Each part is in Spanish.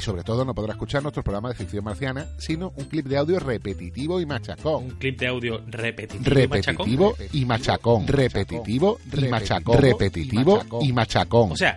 Y sobre todo no podrá escuchar nuestro programa de Ficción Marciana, sino un clip de audio repetitivo y machacón. Un clip de audio repetitivo, y machacón. Repetitivo y machacón. Repetitivo y machacón. Repetitivo y machacón. O sea,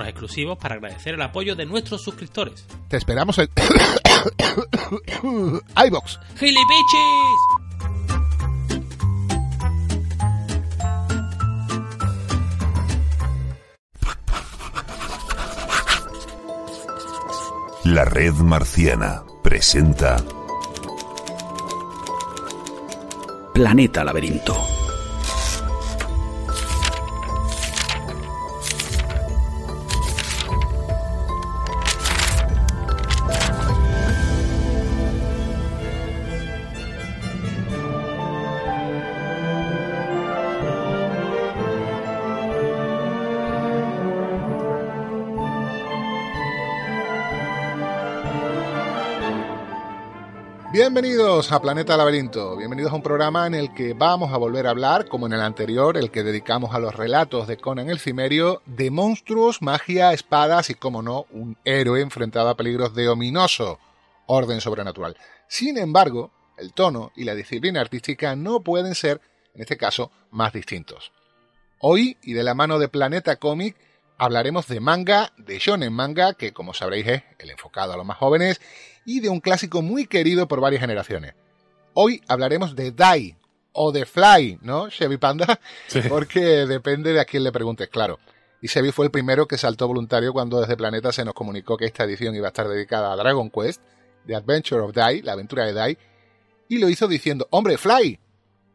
exclusivos para agradecer el apoyo de nuestros suscriptores. Te esperamos en iVox. ¡Gilipichis! La Red Marciana presenta Planeta Laberinto. Bienvenidos a Planeta Laberinto, bienvenidos a un programa en el que vamos a volver a hablar, como en el anterior, el que dedicamos a los relatos de Conan el Cimerio, de monstruos, magia, espadas y, como no, un héroe enfrentado a peligros de ominoso orden sobrenatural. Sin embargo, el tono y la disciplina artística no pueden ser, en este caso, más distintos. Hoy, y de la mano de Planeta Comic, hablaremos de manga, de shonen manga, que como sabréis es el enfocado a los más jóvenes, y de un clásico muy querido por varias generaciones. Hoy hablaremos de Dai, o de Fly, ¿no, Chevy Panda? Porque depende de a quién le preguntes, claro. Y Chevy fue el primero que saltó voluntario cuando desde Planeta se nos comunicó que esta edición iba a estar dedicada a Dragon Quest, The Adventure of Dai, la aventura de Dai, y lo hizo diciendo, hombre, Fly.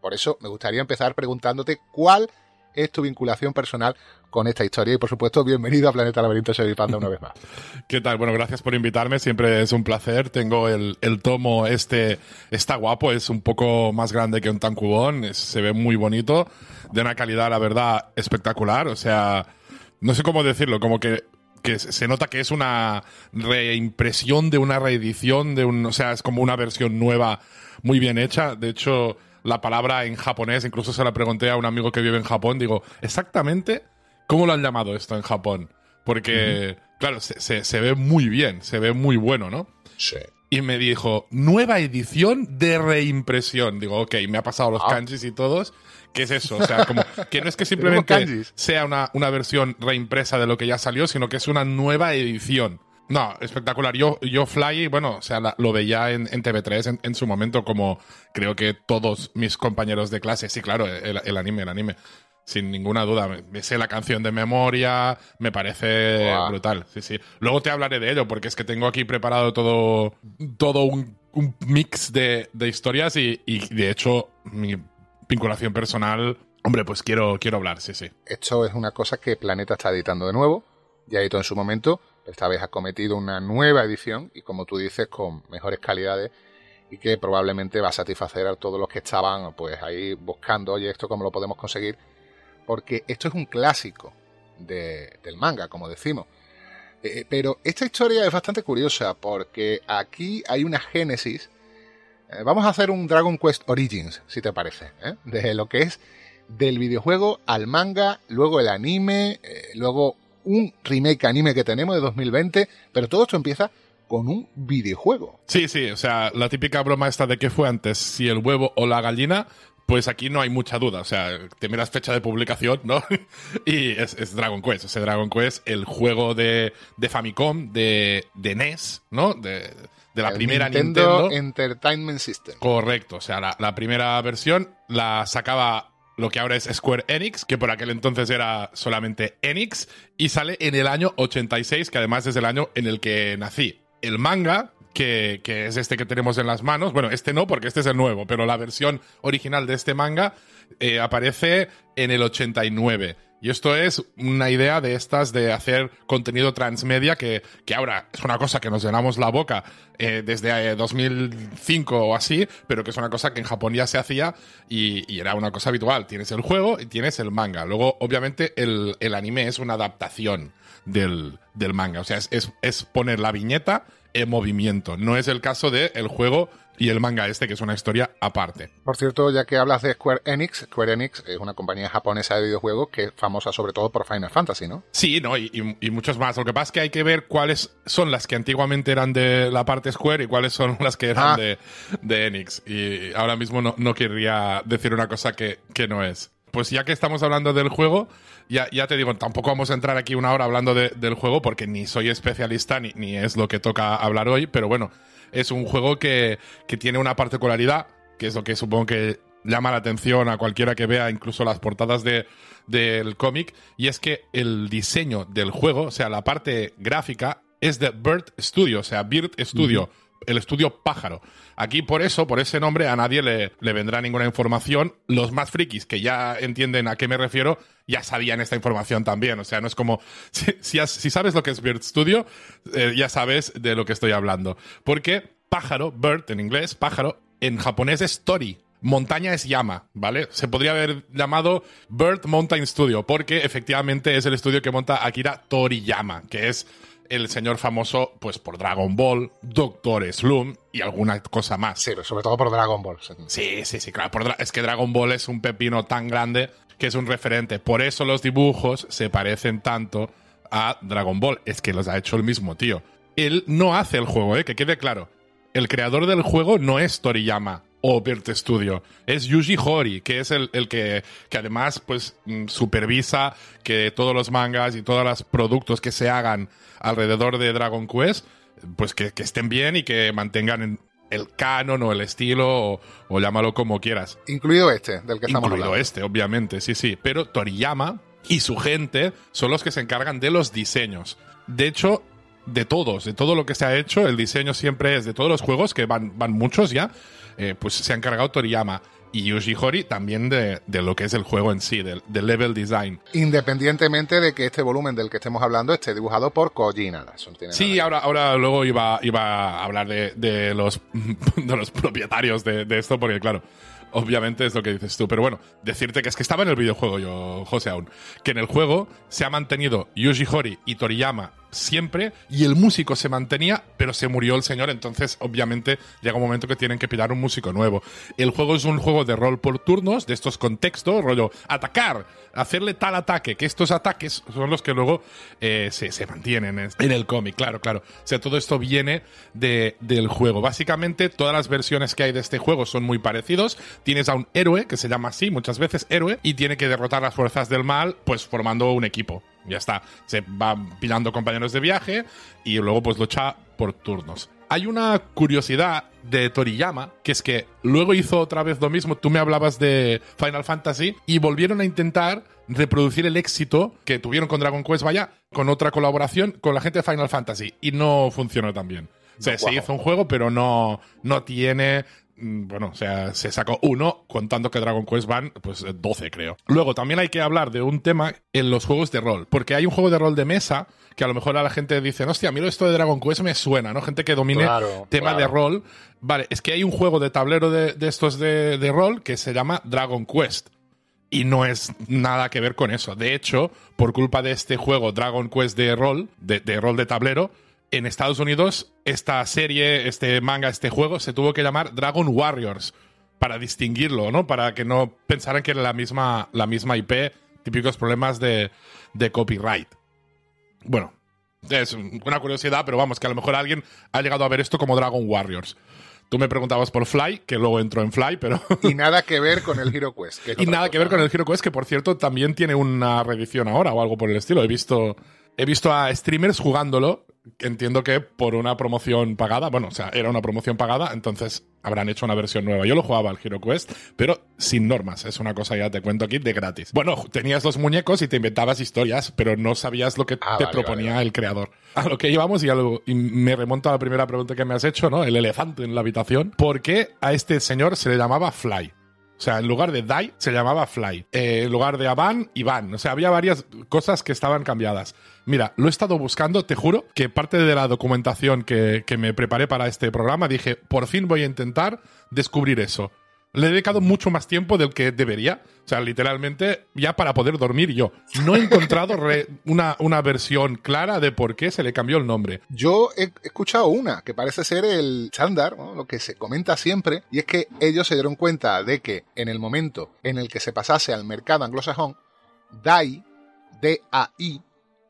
Por eso me gustaría empezar preguntándote cuál es tu vinculación personal con esta historia. Y por supuesto, bienvenido a Planeta Laberinto Panda una vez más. ¿Qué tal? Bueno, gracias por invitarme, siempre es un placer. Tengo el, el tomo este, está guapo, es un poco más grande que un tancubón, es- se ve muy bonito, de una calidad, la verdad, espectacular. O sea, no sé cómo decirlo, como que, que se nota que es una reimpresión de una reedición, de un, o sea, es como una versión nueva, muy bien hecha. De hecho, la palabra en japonés, incluso se la pregunté a un amigo que vive en Japón, digo, exactamente, ¿cómo lo han llamado esto en Japón? Porque, claro, se, se- se ve muy bien, se ve muy bueno, ¿no? Sí. Y me dijo, nueva edición de reimpresión. Digo, ok, me ha pasado los Ah. kanjis y todos. ¿Qué es eso? O sea, como que no es que simplemente sea una, una versión reimpresa de lo que ya salió, sino que es una nueva edición. No, espectacular. Yo, yo Fly, bueno, o sea, la- lo veía en, en TV3 en, en su momento, como creo que todos mis compañeros de clase. Sí, claro, el, el anime, el anime. Sin ninguna duda. Me, sé la canción de memoria, me parece brutal. Sí, sí. Luego te hablaré de ello, porque es que tengo aquí preparado todo, todo un, un mix de, de historias y, y, de hecho, mi vinculación personal. Hombre, pues quiero, quiero hablar, sí, sí. Esto es una cosa que Planeta está editando de nuevo. Ya editó en su momento. Esta vez ha cometido una nueva edición y, como tú dices, con mejores calidades y que probablemente va a satisfacer a todos los que estaban pues ahí buscando, oye, esto cómo lo podemos conseguir. Porque esto es un clásico. de- del manga, como decimos. Eh, pero esta historia es bastante curiosa porque aquí hay una génesis. Eh, vamos a hacer un Dragon Quest Origins, si te parece, ¿eh? de lo que es del videojuego al manga, luego el anime, eh, luego un remake anime que tenemos de 2020, pero todo esto empieza con un videojuego. Sí, sí, o sea, la típica broma esta de qué fue antes, si el huevo o la gallina, pues aquí no hay mucha duda. O sea, te miras fecha de publicación, ¿no? y es, es Dragon Quest. O sea, Dragon Quest, el juego de, de Famicom, de, de NES, ¿no? De, de la El primera Nintendo, Nintendo. Entertainment System. Correcto, o sea, la, la primera versión la sacaba lo que ahora es Square Enix, que por aquel entonces era solamente Enix, y sale en el año 86, que además es el año en el que nací. El manga, que, que es este que tenemos en las manos, bueno, este no, porque este es el nuevo, pero la versión original de este manga eh, aparece en el 89. Y esto es una idea de estas de hacer contenido transmedia que, que ahora es una cosa que nos llenamos la boca eh, desde eh, 2005 o así, pero que es una cosa que en Japón ya se hacía y, era una cosa habitual. Tienes el juego y tienes el manga. Luego, obviamente, el, el anime es una adaptación del, del manga. O sea, es, es, es poner la viñeta en movimiento. No es el caso del el juego y el manga este, que es una historia aparte. Por cierto, ya que hablas de Square Enix, Square Enix es una compañía japonesa de videojuegos que es famosa sobre todo por Final Fantasy, ¿no? Sí, ¿no? Y, y- y muchos más. Lo que pasa es que hay que ver cuáles son las que antiguamente eran de la parte Square y cuáles son las que eran Ah. de, de Enix. Y ahora mismo no, no querría decir una cosa que, que no es. Pues ya que estamos hablando del juego, ya, ya te digo, tampoco vamos a entrar aquí una hora hablando de- del juego porque ni soy especialista ni, ni es lo que toca hablar hoy, pero bueno, es un juego que, que tiene una particularidad, que es lo que supongo que llama la atención a cualquiera que vea incluso las portadas de, del cómic, y es que el diseño del juego, o sea, la parte gráfica, es de Bird Studio, o sea, Bird Studio, el estudio pájaro. Aquí por eso, por ese nombre, a nadie le, le vendrá ninguna información. Los más frikis, que ya entienden a qué me refiero, ya sabían esta información también. O sea, no es como, si, si sabes lo que es Bird Studio, eh, ya sabes de lo que estoy hablando. Porque pájaro, bird en inglés, pájaro, en japonés es tori. Montaña es llama, ¿vale? Se podría haber llamado Bird Mountain Studio, porque efectivamente es el estudio que monta Akira Toriyama, que es el señor famoso, pues, por Dragon Ball, Doctor Slum y alguna cosa más. Sí, pero sobre todo por Dragon Ball. Sí, sí, sí, claro. por es que Dragon Ball es un pepino tan grande que es un referente. Por eso los dibujos se parecen tanto a Dragon Ball. Es que los ha hecho el mismo tío. Él no hace el juego, ¿eh? que quede claro. El creador del juego no es Toriyama o Bird Studio. Es Yuji Horii, que es el, el que, que además pues mm, supervisa que todos los mangas y todos los productos que se hagan alrededor de Dragon Quest pues que, que estén bien y que mantengan en- el canon o el estilo o, o llámalo como quieras. Incluido este, del que estamos Incluido hablando. este, obviamente, sí, sí. Pero Toriyama y su gente son los que se encargan de los diseños. De hecho, de todos, de todo lo que se ha hecho, el diseño siempre es de todos los juegos, que van, van muchos ya, eh, pues se ha encargado Toriyama. Y Yuji también de, de lo que es el juego en sí, del, del level design. Independientemente de que este volumen del que estemos hablando esté dibujado por Koji nada. Eso no Sí, ahora, ahora luego iba, iba a hablar de, de los, de los propietarios de, de esto, porque claro, obviamente es lo que dices tú. Pero bueno, decirte que es que estaba en el videojuego yo, José, aún. Que en el juego se ha mantenido Yuji y Toriyama siempre, y el músico se mantenía, pero se murió el señor, entonces obviamente llega un momento que tienen que pillar un músico nuevo. El juego es un juego de rol por turnos, de estos contextos, rollo, atacar, hacerle tal ataque, que estos ataques son los que luego eh, se, se mantienen en, el cómic, claro, claro. O sea, todo esto viene de, del juego. Básicamente, todas las versiones que hay de este juego son muy parecidos. Tienes a un héroe, que se llama así muchas veces héroe, y tiene que derrotar las fuerzas del mal, pues formando un equipo. Ya está. Se va pillando compañeros de viaje y luego pues lucha por turnos. Hay una curiosidad de Toriyama, que es que luego hizo otra vez lo mismo. Tú me hablabas de Final Fantasy y volvieron a intentar reproducir el éxito que tuvieron con Dragon Quest, vaya, con otra colaboración con la gente de Final Fantasy. Y no funcionó tan bien. O sea, se hizo un juego, pero no, no tiene bueno, o sea, se sacó uno contando que Dragon Quest van, pues eh, 12 creo. Luego también hay que hablar de un tema en los juegos de rol, porque hay un juego de rol de mesa que a lo mejor a la gente dice, hostia, a mí esto de Dragon Quest me suena, ¿no? Gente que domine Claro, tema claro. de rol. Vale, es que hay un juego de tablero de, de estos de, de rol que se llama Dragon Quest. Y no es nada que ver con eso. De hecho, por culpa de este juego Dragon Quest de rol, de, de rol de tablero, en Estados Unidos esta serie, este manga, este juego se tuvo que llamar Dragon Warriors para distinguirlo, ¿no? Para que no pensaran que era la misma, la misma IP, típicos problemas de, de copyright. Bueno, es una curiosidad, pero vamos, que a lo mejor alguien ha llegado a ver esto como Dragon Warriors. Tú me preguntabas por Fly, que luego entró en Fly, pero... Y nada que ver con el Hero Quest. que y nada que ver con el Hero Quest, que por cierto también tiene una reedición ahora o algo por el estilo. He visto, he visto a streamers jugándolo. Entiendo que por una promoción pagada, bueno, o sea, era una promoción pagada, entonces habrán hecho una versión nueva. Yo lo jugaba al Hero Quest, pero sin normas. Es una cosa, ya te cuento aquí, de gratis. Bueno, tenías los muñecos y te inventabas historias, pero no sabías lo que Ah, te vale, proponía vale, vale. el creador. A lo que íbamos y, a lo- y me remonto a la primera pregunta que me has hecho, ¿no? El elefante en la habitación. ¿Por qué a este señor se le llamaba Fly? O sea, en lugar de Dai se llamaba Fly. Eh, en lugar de Avan, Iván. O sea, había varias cosas que estaban cambiadas. Mira, lo he estado buscando, te juro que parte de la documentación que, que me preparé para este programa dije, por fin voy a intentar descubrir eso. Le he dedicado mucho más tiempo del que debería. O sea, literalmente, ya para poder dormir yo. No he encontrado re- una, una versión clara de por qué se le cambió el nombre. Yo he escuchado una que parece ser el chándar, ¿no? lo que se comenta siempre, y es que ellos se dieron cuenta de que en el momento en el que se pasase al mercado anglosajón, DAI, D-A-I,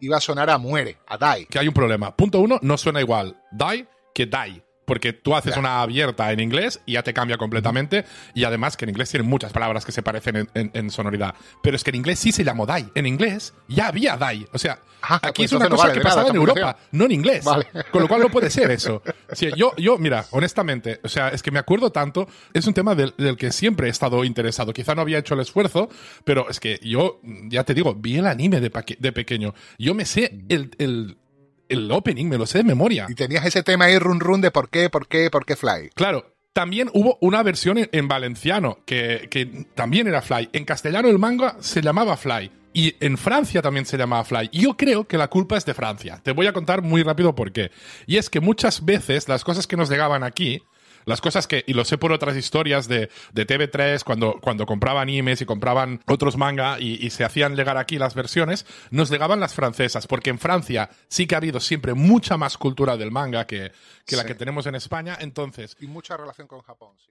iba a sonar a muere, a DAI. que hay un problema. Punto uno, no suena igual die que die. Porque tú haces una abierta en inglés y ya te cambia completamente. Y además que en inglés tienen muchas palabras que se parecen en, en- en sonoridad. Pero es que en inglés sí se llamó die. En inglés ya había die. O sea, Ah, aquí pues es una no cosa vale que nada pasaba en Europa, no en inglés. Vale. Con lo cual no puede ser eso. Sí, yo, yo, mira, honestamente, o sea, es que me acuerdo tanto, es un tema del, del que siempre he estado interesado. Quizá no había hecho el esfuerzo, pero es que yo, ya te digo, vi el anime de, de pequeño. Yo me sé el, el, el opening, me lo sé de memoria. Y tenías ese tema ahí run run de por qué, por qué, por qué Fly. Claro, también hubo una versión en, en valenciano que, que también era Fly. En castellano el manga se llamaba Fly. Y en Francia también se llamaba Fly. Y yo creo que la culpa es de Francia. Te voy a contar muy rápido por qué. Y es que muchas veces las cosas que nos llegaban aquí, las cosas que, y lo sé por otras historias de, de TV3, cuando, cuando compraban animes y compraban otros manga y, y se hacían llegar aquí las versiones, nos llegaban las francesas, porque en Francia sí que ha habido siempre mucha más cultura del manga que, que la que tenemos en España. Entonces, Y mucha relación con Japón. sí.